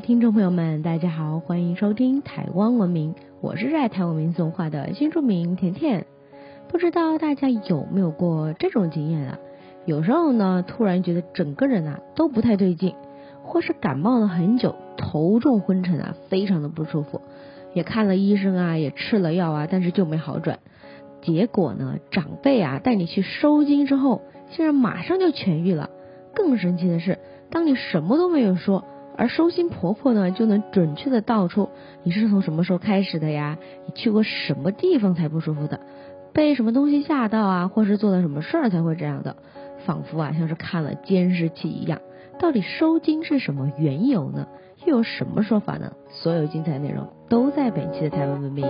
听众朋友们，大家好，欢迎收听台湾文明，我是热爱台湾民俗文化的新住民甜甜。不知道大家有没有过这种经验啊？有时候呢，突然觉得整个人啊都不太对劲，或是感冒了很久，头重昏沉啊，非常的不舒服，也看了医生啊，也吃了药啊，但是就没好转。结果呢，长辈啊带你去收经之后，竟然马上就痊愈了。更神奇的是，当你什么都没有说。而收心婆婆呢，就能准确的道出你是从什么时候开始的呀？你去过什么地方才不舒服的？被什么东西吓到啊？或是做了什么事儿才会这样的？仿佛啊，像是看了监视器一样。到底收精是什么缘由呢？又有什么说法呢？所有精彩内容都在本期的台湾文明。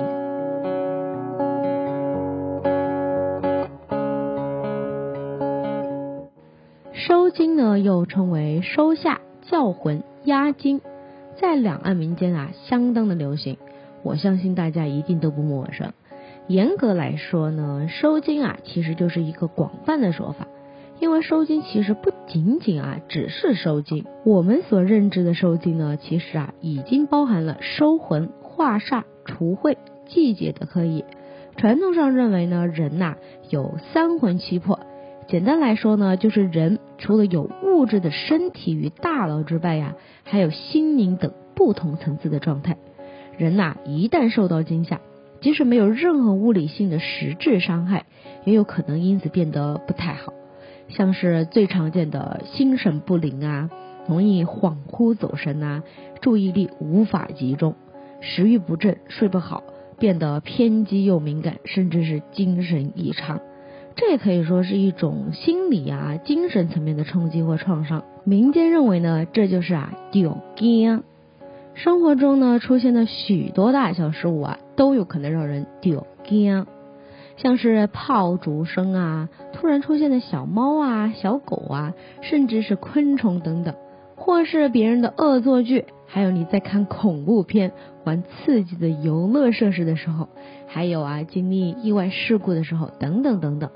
收精呢，又称为收下、叫魂。压惊在两岸民间啊相当的流行，我相信大家一定都不陌生。严格来说呢，收金啊其实就是一个广泛的说法，因为收金其实不仅仅啊只是收金，我们所认知的收金呢，其实啊已经包含了收魂、化煞、除秽、祭解的可以。传统上认为呢，人呐有三魂七魄。简单来说呢，就是人除了有物质的身体与大脑之外呀，还有心灵等不同层次的状态。人呐，一旦受到惊吓，即使没有任何物理性的实质伤害，也有可能因此变得不太好，像是最常见的心神不宁啊，容易恍惚走神啊，注意力无法集中，食欲不振，睡不好，变得偏激又敏感，甚至是精神异常。这也可以说是一种心理啊、精神层面的冲击或创伤。民间认为呢，这就是啊丢惊。生活中呢出现的许多大小事物啊，都有可能让人丢惊，像是炮竹声啊、突然出现的小猫啊、小狗啊，甚至是昆虫等等，或是别人的恶作剧，还有你在看恐怖片、玩刺激的游乐设施的时候，还有啊经历意外事故的时候，等等等等。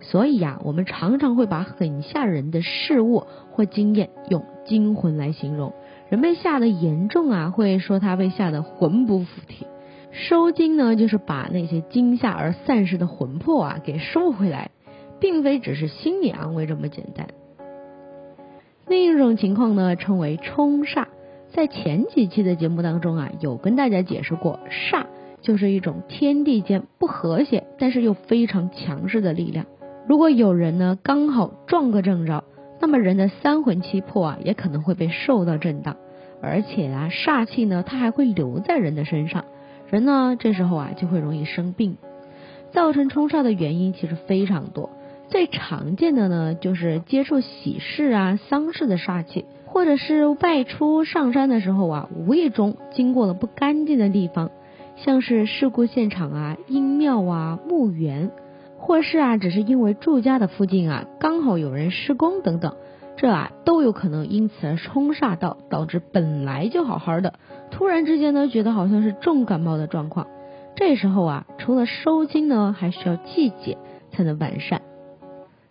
所以呀，我们常常会把很吓人的事物或经验用惊魂来形容。人被吓得严重啊，会说他被吓得魂不附体。收惊呢，就是把那些惊吓而散失的魂魄啊给收回来，并非只是心理安慰这么简单。另一种情况呢，称为冲煞。在前几期的节目当中啊，有跟大家解释过，煞就是一种天地间不和谐，但是又非常强势的力量。如果有人呢刚好撞个正着，那么人的三魂七魄啊也可能会被受到震荡，而且啊煞气呢它还会留在人的身上，人呢这时候啊就会容易生病。造成冲煞的原因其实非常多，最常见的呢就是接触喜事啊丧事的煞气，或者是外出上山的时候啊无意中经过了不干净的地方，像是事故现场啊阴庙啊墓园。或是啊，只是因为住家的附近啊，刚好有人施工等等，这啊都有可能因此而冲煞到，导致本来就好好的，突然之间呢，觉得好像是重感冒的状况。这时候啊，除了收金呢，还需要季节才能完善。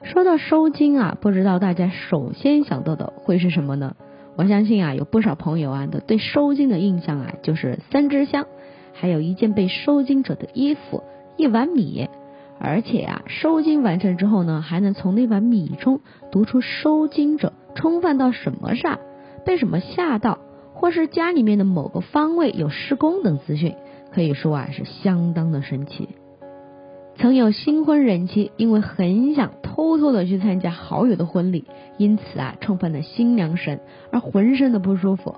说到收金啊，不知道大家首先想到的会是什么呢？我相信啊，有不少朋友啊，的对收金的印象啊，就是三支香，还有一件被收金者的衣服，一碗米。而且呀，收经完成之后呢，还能从那碗米中读出收经者冲犯到什么煞，被什么吓到，或是家里面的某个方位有施工等资讯，可以说啊是相当的神奇。曾有新婚人妻因为很想偷偷的去参加好友的婚礼，因此啊冲犯了新娘神，而浑身的不舒服。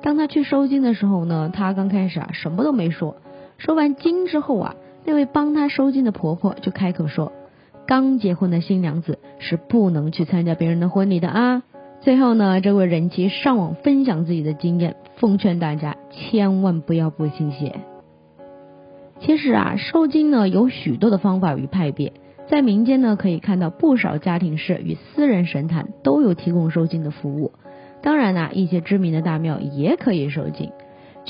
当他去收经的时候呢，他刚开始啊什么都没说，收完经之后啊。那位帮她收金的婆婆就开口说：“刚结婚的新娘子是不能去参加别人的婚礼的啊！”最后呢，这位人妻上网分享自己的经验，奉劝大家千万不要不信邪。其实啊，收金呢有许多的方法与派别，在民间呢可以看到不少家庭式与私人神坛都有提供收金的服务。当然呢，一些知名的大庙也可以收金。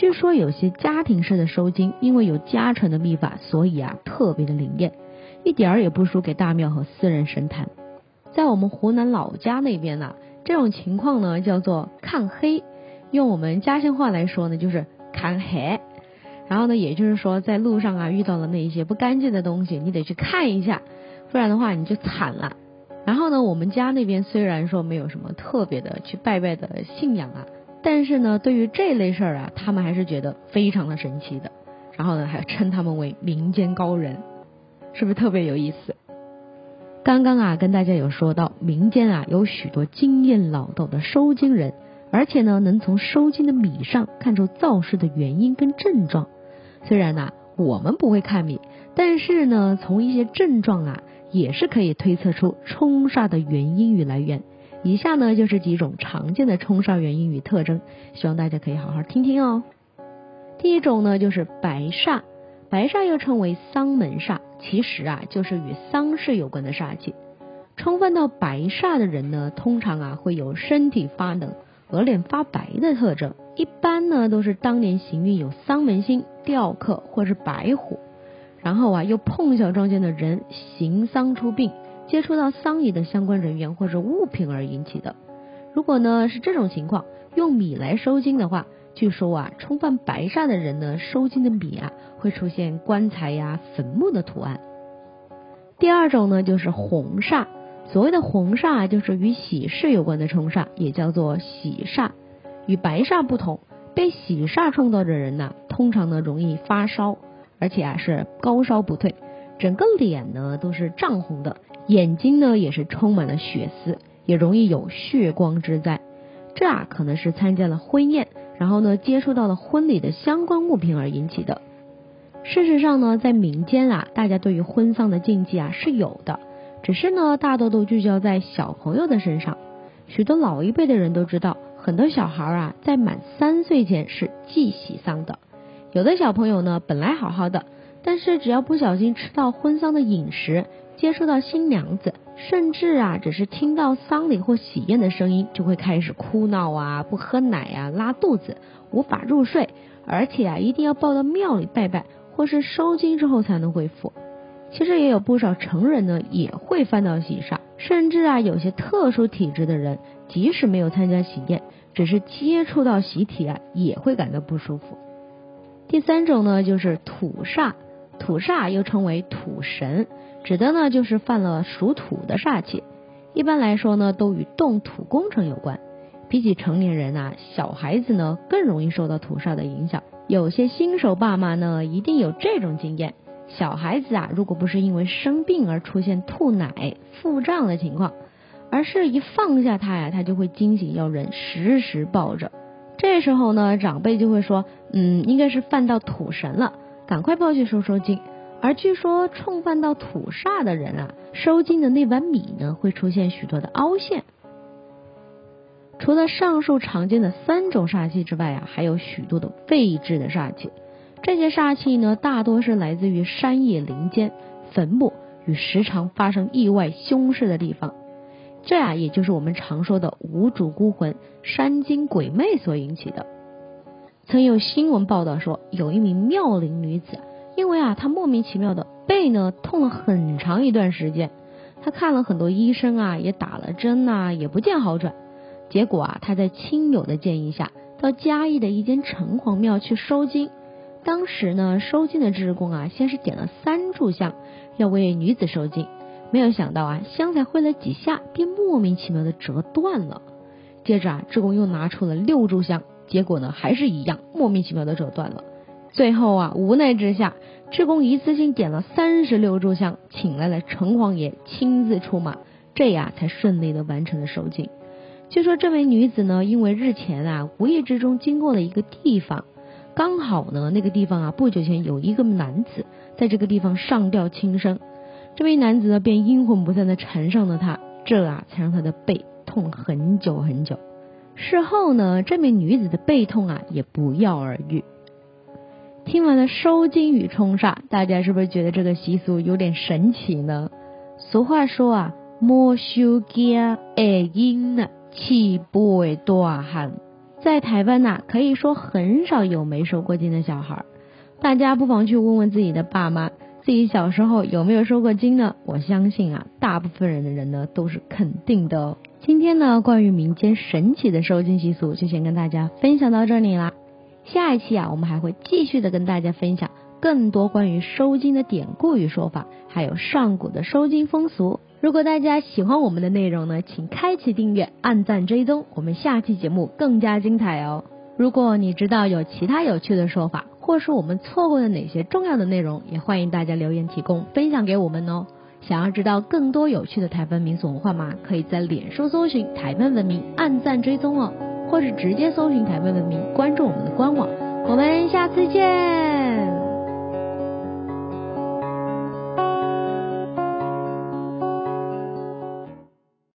据说有些家庭式的收金，因为有家传的秘法，所以啊特别的灵验，一点儿也不输给大庙和私人神坛。在我们湖南老家那边呢，这种情况呢叫做看黑，用我们家乡话来说呢，就是看黑。然后呢，也就是说，在路上啊遇到了那一些不干净的东西，你得去看一下，不然的话你就惨了。然后呢，我们家那边虽然说没有什么特别的去拜拜的信仰啊，但是呢，对于这类事儿啊，他们还是觉得非常的神奇的。然后呢，还称他们为民间高人，是不是特别有意思？刚刚啊，跟大家有说到，民间啊有许多经验老道的收金人，而且呢，能从收金的米上看出造势的原因跟症状。虽然呢，我们不会看米，但是呢，从一些症状啊，也是可以推测出冲煞的原因与来源。以下呢，就是几种常见的冲煞原因与特征，希望大家可以好好听听哦。第一种呢，就是白煞，白煞又称为丧门煞，其实啊，就是与丧事有关的煞气。冲犯到白煞的人呢，通常啊，会有身体发冷、额脸发白的特征。一般呢都是当年行运有丧门星、吊客或是白虎，然后啊又碰巧撞见的人行丧出殡，接触到丧仪的相关人员或者物品而引起的。如果呢是这种情况，用米来收金的话，据说啊冲犯白煞的人呢收金的米啊会出现棺材呀、坟墓的图案。第二种呢就是红煞，所谓的红煞就是与喜事有关的冲煞，也叫做喜煞。与白煞不同，被喜煞冲到的人呢，通常呢容易发烧，而且啊是高烧不退，整个脸呢都是涨红的，眼睛呢也是充满了血丝，也容易有血光之灾。这啊可能是参加了婚宴，然后呢接触到了婚礼的相关物品而引起的。事实上呢，在民间啊，大家对于婚丧的禁忌啊是有的，只是呢大多都聚焦在小朋友的身上，许多老一辈的人都知道。很多小孩啊，在满三岁前是忌喜丧的。有的小朋友呢，本来好好的，但是只要不小心吃到婚丧的饮食，接触到新娘子，甚至啊，只是听到丧礼或喜宴的声音，就会开始哭闹啊，不喝奶啊，拉肚子，无法入睡，而且啊，一定要抱到庙里拜拜，或是收金之后才能恢复。其实也有不少成人呢，也会犯到喜煞，甚至啊，有些特殊体质的人。即使没有参加喜宴，只是接触到喜体啊，也会感到不舒服。第三种呢，就是土煞，土煞又称为土神，指的呢就是犯了属土的煞气。一般来说呢，都与动土工程有关。比起成年人啊，小孩子呢更容易受到土煞的影响。有些新手爸妈呢，一定有这种经验：小孩子啊，如果不是因为生病而出现吐奶、腹胀的情况。而是一放下他呀，他就会惊醒要人，时时抱着。这时候呢，长辈就会说，嗯，应该是犯到土神了，赶快抱去收收金。而据说冲犯到土煞的人啊，收金的那碗米呢，会出现许多的凹陷。除了上述常见的三种煞气之外啊，还有许多的未知的煞气。这些煞气呢，大多是来自于山野林间、坟墓与时常发生意外凶事的地方。这啊，也就是我们常说的无主孤魂、山精鬼魅所引起的。曾有新闻报道说，有一名妙龄女子，因为啊，她莫名其妙的背呢痛了很长一段时间，她看了很多医生啊，也打了针呐，也不见好转。结果啊，她在亲友的建议下，到嘉义的一间城隍庙去收金。当时呢，收金的职工啊，先是点了三炷香，要为女子收金。没有想到啊，香才挥了几下，便莫名其妙的折断了。接着啊，志工又拿出了六炷香，结果呢，还是一样，莫名其妙的折断了。最后啊，无奈之下，志工一次性点了三十六炷香，请来了城隍爷亲自出马，这呀才顺利的完成了收金。据说这位女子呢，因为日前啊，无意之中经过了一个地方，刚好呢，那个地方啊，不久前有一个男子在这个地方上吊轻生。这位男子呢，便阴魂不散的缠上了她，这啊，才让她的背痛很久很久。事后呢，这名女子的背痛啊，也不药而愈。听完了收金与冲煞，大家是不是觉得这个习俗有点神奇呢？俗话说啊，莫收金爱阴呢，气不为大汉。在台湾呐，可以说很少有没收过金的小孩，大家不妨去问问自己的爸妈。自己小时候有没有收过金呢？我相信啊，大部分人的人呢都是肯定的。今天呢，关于民间神奇的收金习俗，就先跟大家分享到这里啦。下一期啊，我们还会继续的跟大家分享更多关于收金的典故与说法，还有上古的收金风俗。如果大家喜欢我们的内容呢，请开启订阅、按赞、追踪，我们下期节目更加精彩哦。如果你知道有其他有趣的说法，或是我们错过了哪些重要的内容，也欢迎大家留言提供分享给我们哦。想要知道更多有趣的台湾民俗文化吗？可以在脸书搜寻台湾文明，按赞追踪哦，或是直接搜寻台湾文明，关注我们的官网。我们下次见。